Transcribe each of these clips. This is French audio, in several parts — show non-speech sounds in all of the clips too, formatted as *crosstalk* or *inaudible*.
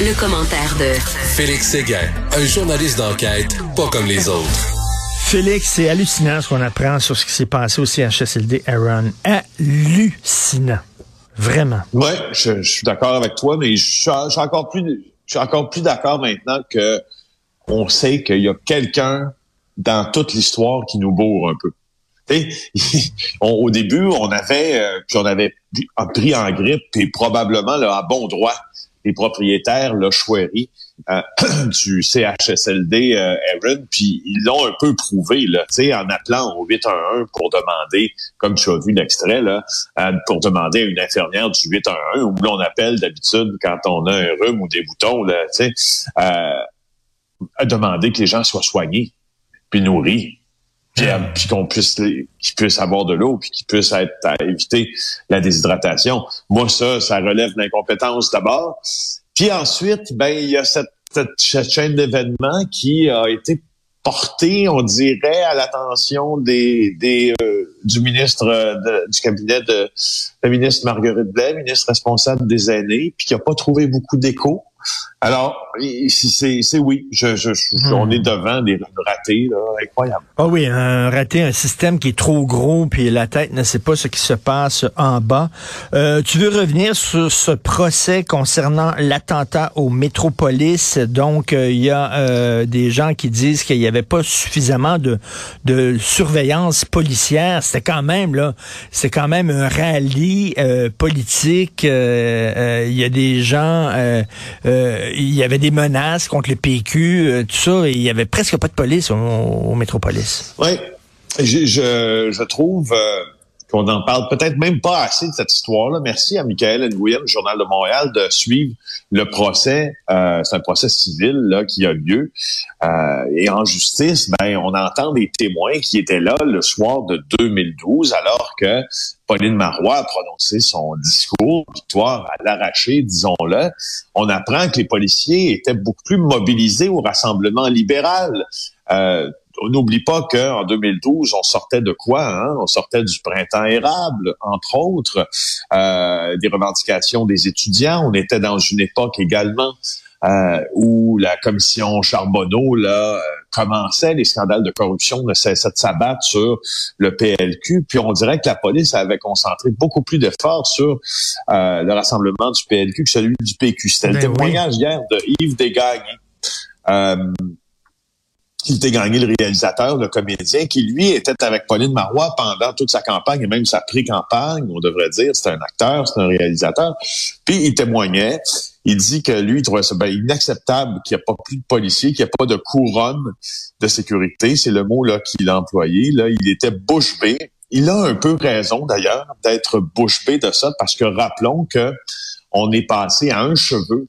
Le, commentaire de Félix Séguin, un journaliste d'enquête pas comme les autres. Félix, c'est hallucinant ce qu'on apprend sur ce qui s'est passé au CHSLD Aaron. Hallucinant. Vraiment. Oui, je, suis d'accord avec toi, mais je, suis encore plus, je suis encore plus d'accord maintenant que on sait qu'il y a quelqu'un dans toute l'histoire qui nous bourre un peu. *laughs* au début, on avait, euh, puis on avait pris en grippe, et probablement là, à bon droit, les propriétaires, le Chouerie, euh, *clears throat* du CHSLD euh, Aaron, puis ils l'ont un peu prouvé là, en appelant au 811 pour demander, comme tu as vu l'extrait là, euh, pour demander à une infirmière du 811 où l'on appelle d'habitude quand on a un rhume ou des boutons là, tu sais, à demander que les gens soient soignés puis nourris puis, qu'on puisse qu'ils puissent avoir de l'eau puis qu'ils puissent être à éviter la déshydratation. Moi ça ça relève l'incompétence d'abord. Puis ensuite ben il y a cette, cette chaîne d'événements qui a été portée, on dirait, à l'attention des, des euh, du ministre de, du cabinet de la ministre Marguerite Blais, ministre responsable des aînés, puis qui a pas trouvé beaucoup d'écho. Alors, c'est oui, je, je, on est devant des ratés là, incroyables. Ah oui, un raté, un système qui est trop gros, puis la tête ne sait pas ce qui se passe en bas. Euh, tu veux revenir sur ce procès concernant l'attentat au Métropolis. Donc, euh, il y a euh, des gens qui disent qu'il n'y avait pas suffisamment de, de surveillance policière. C'était quand même là, c'est quand même un rallye politique. Il y a des gens euh, il y avait des menaces contre le PQ, euh, tout ça, et il y avait presque pas de police au, Métropolis. Oui, je, je, trouve euh, qu'on en parle peut-être même pas assez de cette histoire-là. Merci à Michael Nguyen, Journal de Montréal, de suivre le procès. c'est un procès civil là, qui a lieu. et en justice, ben, on entend des témoins qui étaient là le soir de 2012, alors que Pauline Marois a prononcé son discours, victoire à l'arraché, disons-le, on apprend que les policiers étaient beaucoup plus mobilisés au Rassemblement libéral. Euh, on n'oublie pas qu'en 2012, on sortait de quoi? Hein? On sortait du printemps érable, entre autres, euh, des revendications des étudiants. On était dans une époque également euh, où la commission Charbonneau là, commençait, les scandales de corruption ne cessaient de s'abattre sur le PLQ, puis on dirait que la police avait concentré beaucoup plus d'efforts sur euh, le rassemblement du PLQ que celui du PQ. C'était le ben témoignage hier de Yves Desgagnés. Euh, Yves Desgagnés, le réalisateur, le comédien, qui lui était avec Pauline Marois pendant toute sa campagne et même sa pré-campagne, on devrait dire. C'est un acteur, c'est un réalisateur. Puis il témoignait il dit que lui, il trouvait ça ben, inacceptable qu'il n'y ait pas plus de policiers, qu'il n'y ait pas de couronne de sécurité. C'est le mot là qu'il a employé. Là, il était bouche bée. Il a un peu raison d'ailleurs d'être bouche bée de ça, parce que rappelons que on est passé à un cheveu.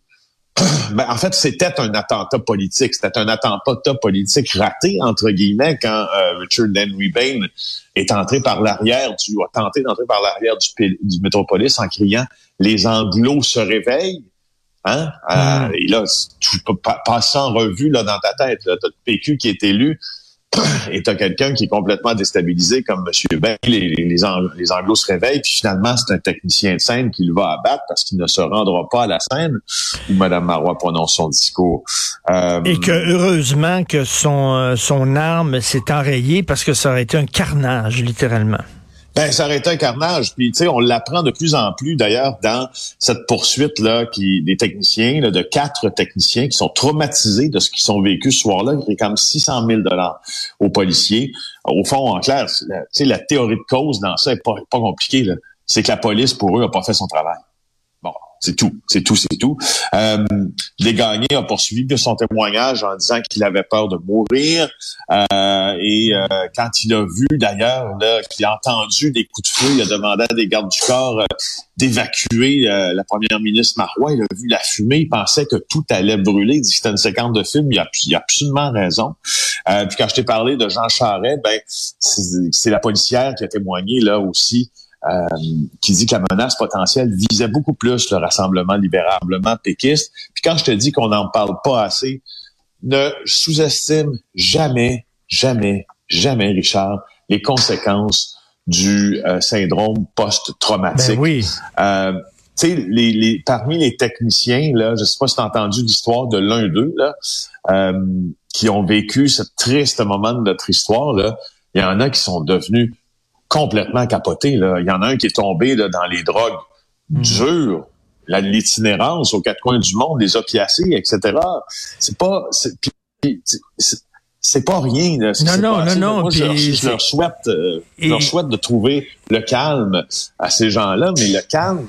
Ben, en fait, c'était un attentat politique. C'était un attentat politique raté, entre guillemets, quand euh, Richard Henry Bain est entré par l'arrière du, a tenté d'entrer par l'arrière du, du métropolis en criant « Les Anglos se réveillent ». Hein? Euh, hmm. et là, tu peux passer en revue là, dans ta tête. As le PQ qui est élu *coughs* et tu quelqu'un qui est complètement déstabilisé comme M. Ben. Les, les, se réveillent, puis finalement, c'est un technicien de scène qui le va abattre parce qu'il ne se rendra pas à la scène où Mme Marois prononce son discours. Euh, et que heureusement que euh, son arme s'est enrayée parce que ça aurait été un carnage, littéralement. Ben, ça aurait été un carnage. Puis, tu sais, on l'apprend de plus en plus, d'ailleurs, dans cette poursuite-là, qui des techniciens, de quatre techniciens qui sont traumatisés de ce qu'ils ont vécu ce soir-là, qui comme 600 000 aux policiers. Au fond, en clair, tu sais, la théorie de cause dans ça est pas, pas compliquée. C'est que la police, pour eux, a pas fait son travail. C'est tout, c'est tout, c'est tout. Euh, Desgagnés a poursuivi son témoignage en disant qu'il avait peur de mourir. Euh, et euh, quand il a vu d'ailleurs, qu'il a entendu des coups de feu, il a demandé à des gardes du corps euh, d'évacuer euh, la première ministre Marois. Il a vu la fumée, il pensait que tout allait brûler. Il dit que c'était une séquence de film. Il a, il a absolument raison. puis quand je t'ai parlé de Jean Charret, ben c'est la policière qui a témoigné là aussi euh, qui dit que la menace potentielle visait beaucoup plus le rassemblement libérablement péquiste. Puis quand je te dis qu'on n'en parle pas assez, ne sous-estime jamais, jamais, jamais, Richard, les conséquences du euh, syndrome post-traumatique. Ben oui. Euh, tu sais, les, les, parmi les techniciens, là, je sais pas si tu as entendu l'histoire de l'un d'eux, là, euh, qui ont vécu ce triste moment de notre histoire, là. Il y en a qui sont devenus complètement capotés, là. Il y en a un qui est tombé là, dans les drogues hmm. dures, l'itinérance aux quatre coins du monde, les opiacés, etc. C'est pas, c'est pas rien. Là, non, non, non, non, Moi, je, leur souhaite, euh, leur souhaite de trouver le calme à ces gens-là, mais le calme,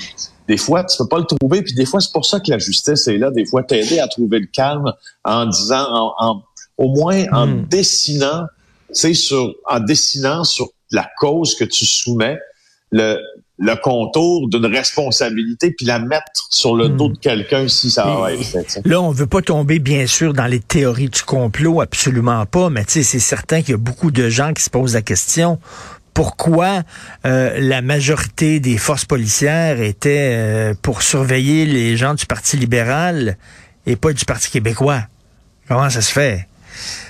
des fois, tu peux pas le trouver, puis des fois, c'est pour ça que la justice est là, des fois, t'aider à trouver le calme en disant, en, au moins en hmm. dessinant, tu sur, en dessinant sur la cause que tu soumets, le, le contour d'une responsabilité puis la mettre sur le dos hmm. de quelqu'un si ça va être fait. Là, on veut pas tomber bien sûr dans les théories du complot, absolument pas, mais tu sais, c'est certain qu'il y a beaucoup de gens qui se posent la question pourquoi euh, la majorité des forces policières étaient euh, pour surveiller les gens du Parti libéral et pas du Parti québécois? Comment ça se fait?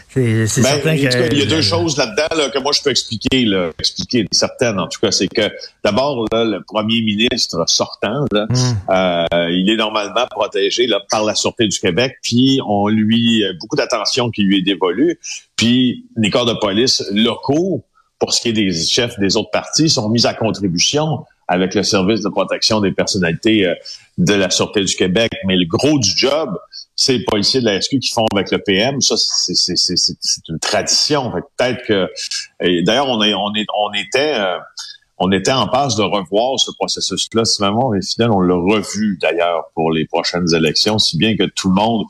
C'est ben, certain que, il y a deux choses là-dedans que moi je peux expliquer, là, expliquer certaines en tout cas, c'est que d'abord le premier ministre sortant, là, hmm. euh, il est normalement protégé là, par la sûreté du Québec, puis on lui beaucoup d'attention qui lui est dévolue, puis les corps de police locaux pour ce qui est des chefs des autres partis, sont mis à contribution avec le service de protection des personnalités euh, de la Sûreté du Québec. Mais le gros du job, c'est les policiers de la SQ qui font avec le PM. Ça, c'est une tradition. Peut-être que... D'ailleurs, on, est, on, est, on était... Euh, on était en passe de revoir ce processus-là. Si vraiment est fidèle, on l'a revu d'ailleurs pour les prochaines élections, si bien que tout le monde,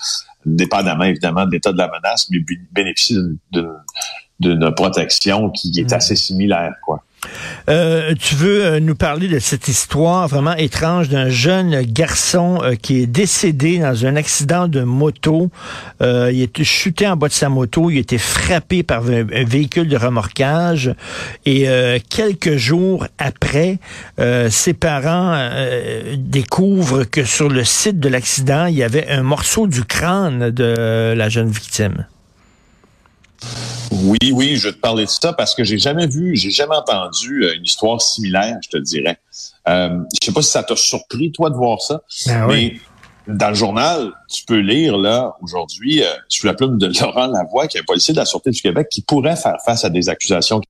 dépendamment évidemment de l'état de la menace, mais bénéficie d'une d'une protection qui est hmm. assez similaire, quoi. Euh, tu veux euh, nous parler de cette histoire vraiment étrange d'un jeune garçon euh, qui est décédé dans un accident de moto. il était chuté en bas de sa moto, il a été frappé par un, véhicule de remorquage et quelques jours après, ses parents découvrent que sur le site de l'accident, il y avait un morceau du crâne de la jeune victime. Oui, oui, je vais te parler de ça parce que j'ai jamais vu, j'ai jamais entendu euh, une histoire similaire, je te dirais. Euh, je sais pas si ça t'a surpris, toi, de voir ça, ben mais dans le journal, tu peux lire, là, aujourd'hui, euh, sous la plume de Laurent Lavoie, qui est un policier de la Sûreté du Québec, qui pourrait faire face à des accusations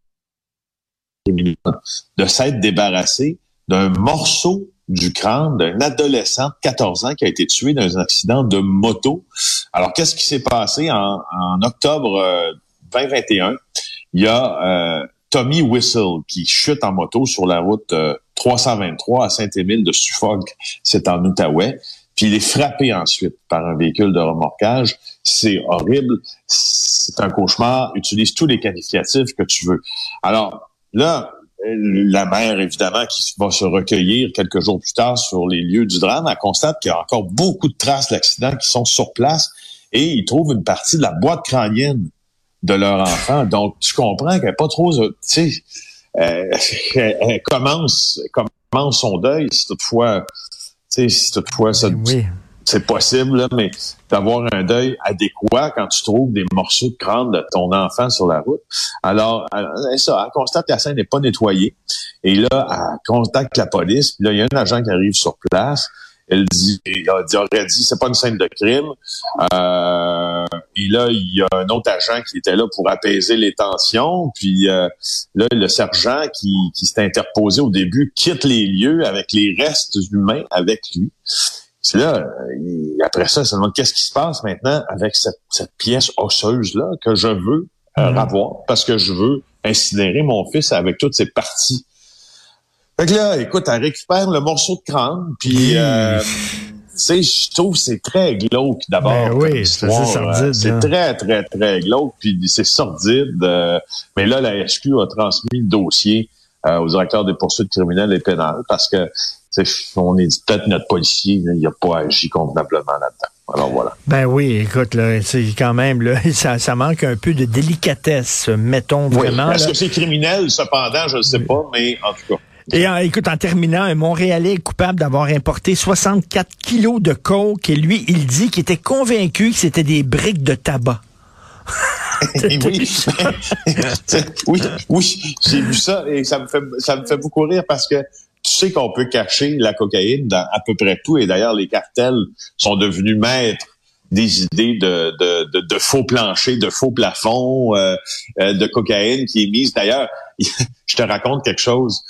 de s'être débarrassé d'un morceau du crâne d'un adolescent de 14 ans qui a été tué dans un accident de moto. Alors, qu'est-ce qui s'est passé en, octobre 2021? Euh, Il y a euh, Tommy Whistle qui chute en moto sur la route 323 euh, à Saint-Émile de Suffolk. C'est en Outaouais. Puis il est frappé ensuite par un véhicule de remorquage. C'est horrible. C'est un cauchemar. Utilise tous les qualificatifs que tu veux. Alors, là, la mère, évidemment, qui va se recueillir quelques jours plus tard sur les lieux du drame, elle constate qu'il y a encore beaucoup de traces d'accident qui sont sur place et ils trouvent une partie de la boîte crânienne de leur enfant. Donc, tu comprends qu'elle n'est pas trop... Tu sais, euh, *laughs* elle, commence, commence son deuil si toutefois... Tu sais, si toutefois ça, oui c'est possible, mais d'avoir un deuil adéquat quand tu trouves des morceaux de crâne de ton enfant sur la route. Alors, elle, ça, elle constate que la scène n'est pas nettoyée. Et là, elle contacte la police. Puis là, il y a un agent qui arrive sur place. Elle dit, il aurait dit, c'est pas une scène de crime. Euh, et là, il y a un autre agent qui était là pour apaiser les tensions. Puis euh, là, le sergent qui, qui s'est interposé au début quitte les lieux avec les restes humains avec lui. C'est là, après ça, ça demande qu'est-ce qui se passe maintenant avec cette, pièce osseuse-là que je veux euh, mhm. avoir parce que je veux incinérer mon fils avec toutes ses parties. Fait que là, écoute, elle récupère le morceau de crâne, puis euh, tu sais, je trouve c'est très glauque d'abord. Ben oui, c'est sordide. C'est hein. très, très, très glauque, puis c'est sordide. Euh, mais là, la SQ a transmis le dossier aux directeurs des poursuites criminelles et pénales parce que on est peut-être notre policier, il n'a pas agi convenablement là-dedans. Alors voilà. Ben oui, écoute, là, c'est quand même, là, *laughs* ça, manque un peu de délicatesse, mettons vraiment. Est-ce que c'est criminel, cependant, je ne sais pas, mais en tout cas. Et écoute, en terminant, un Montréalais est coupable d'avoir importé 64 kilos de coke et lui, il dit qu'il était convaincu que c'était des briques de tabac. *laughs* oui, *laughs* oui, oui j'ai vu ça et ça me fait ça me fait beaucoup rire parce que sais qu'on peut cacher la cocaïne dans à peu près tout. Et d'ailleurs, les cartels sont devenus maîtres des idées de, de, faux planchers, de faux plafonds, euh, euh, de cocaïne qui est mise. D'ailleurs, *laughs* je te raconte quelque chose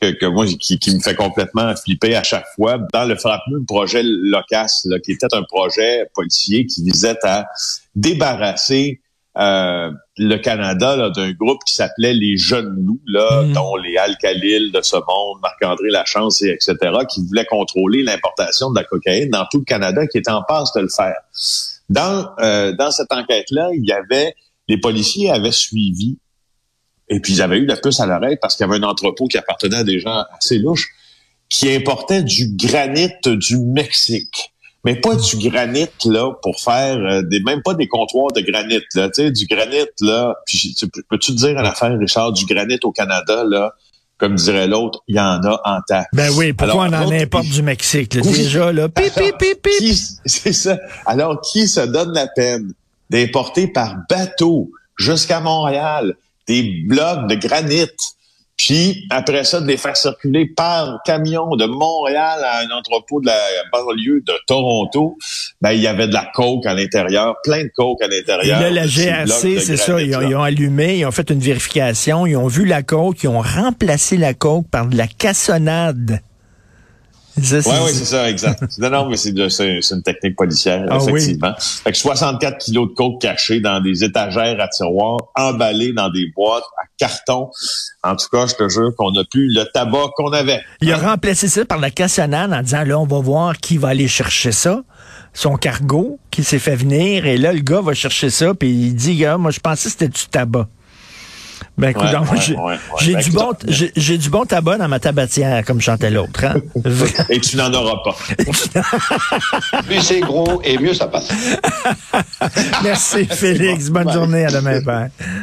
que, moi qui, me fait complètement flipper à chaque fois. Dans le fameux projet LOCAS, qui était un projet policier qui visait à débarrasser euh, le Canada d'un groupe qui s'appelait les Jeunes Loups, là, mm. dont les Alcalil de ce monde, Marc-André Lachance, et etc., qui voulaient contrôler l'importation de la cocaïne dans tout le Canada, qui était en passe de le faire. Dans, euh, dans cette enquête-là, il y avait, les policiers avaient suivi, et puis ils avaient eu la puce à l'oreille parce qu'il y avait un entrepôt qui appartenait à des gens assez louches, qui importaient du granit du Mexique mais pas du granit là pour faire euh, des même pas des comptoirs de granit là, tu sais du granit là. Puis peux-tu te dire à l'affaire Richard du granit au Canada là? Comme dirait l'autre, il y en a en tas. Ben oui, pourquoi on en importe du Mexique là, déjà là *laughs* Pip, pip, pip, pip. C'est ça. Alors qui se donne la peine d'importer par bateau jusqu'à Montréal des blocs de granit? Puis après ça, de les faire circuler par camion de Montréal à un entrepôt de la banlieue de Toronto, ben il y avait de la coke à l'intérieur, plein de coke à l'intérieur. Là, la GRC, c'est ça, ils ont, allumé, ils ont fait une vérification, ils ont vu la coke, ils ont remplacé la coke par de la cassonade. Oui, oui, c'est ça, exact. *laughs* non, non, mais c'est une technique policière, ah effectivement. Fait que 64 kilos de coke cachés dans des étagères à tiroirs, emballés dans des boîtes à carton. En tout cas, je te jure qu'on n'a plus le tabac qu'on avait. Il a remplacé ça par la cassonade en disant, là, on va voir qui va aller chercher ça son cargo qui s'est fait venir et là le gars va chercher ça puis il dit gars moi je pensais que c'était du tabac ben, écoute, j'ai du bon, j'ai du bon tabac dans ma tabatière, comme chantait l'autre. Hein? *laughs* et tu n'en auras pas. *laughs* plus c'est gros et mieux ça passe. Merci Félix. Bonne journée. À demain. Bye.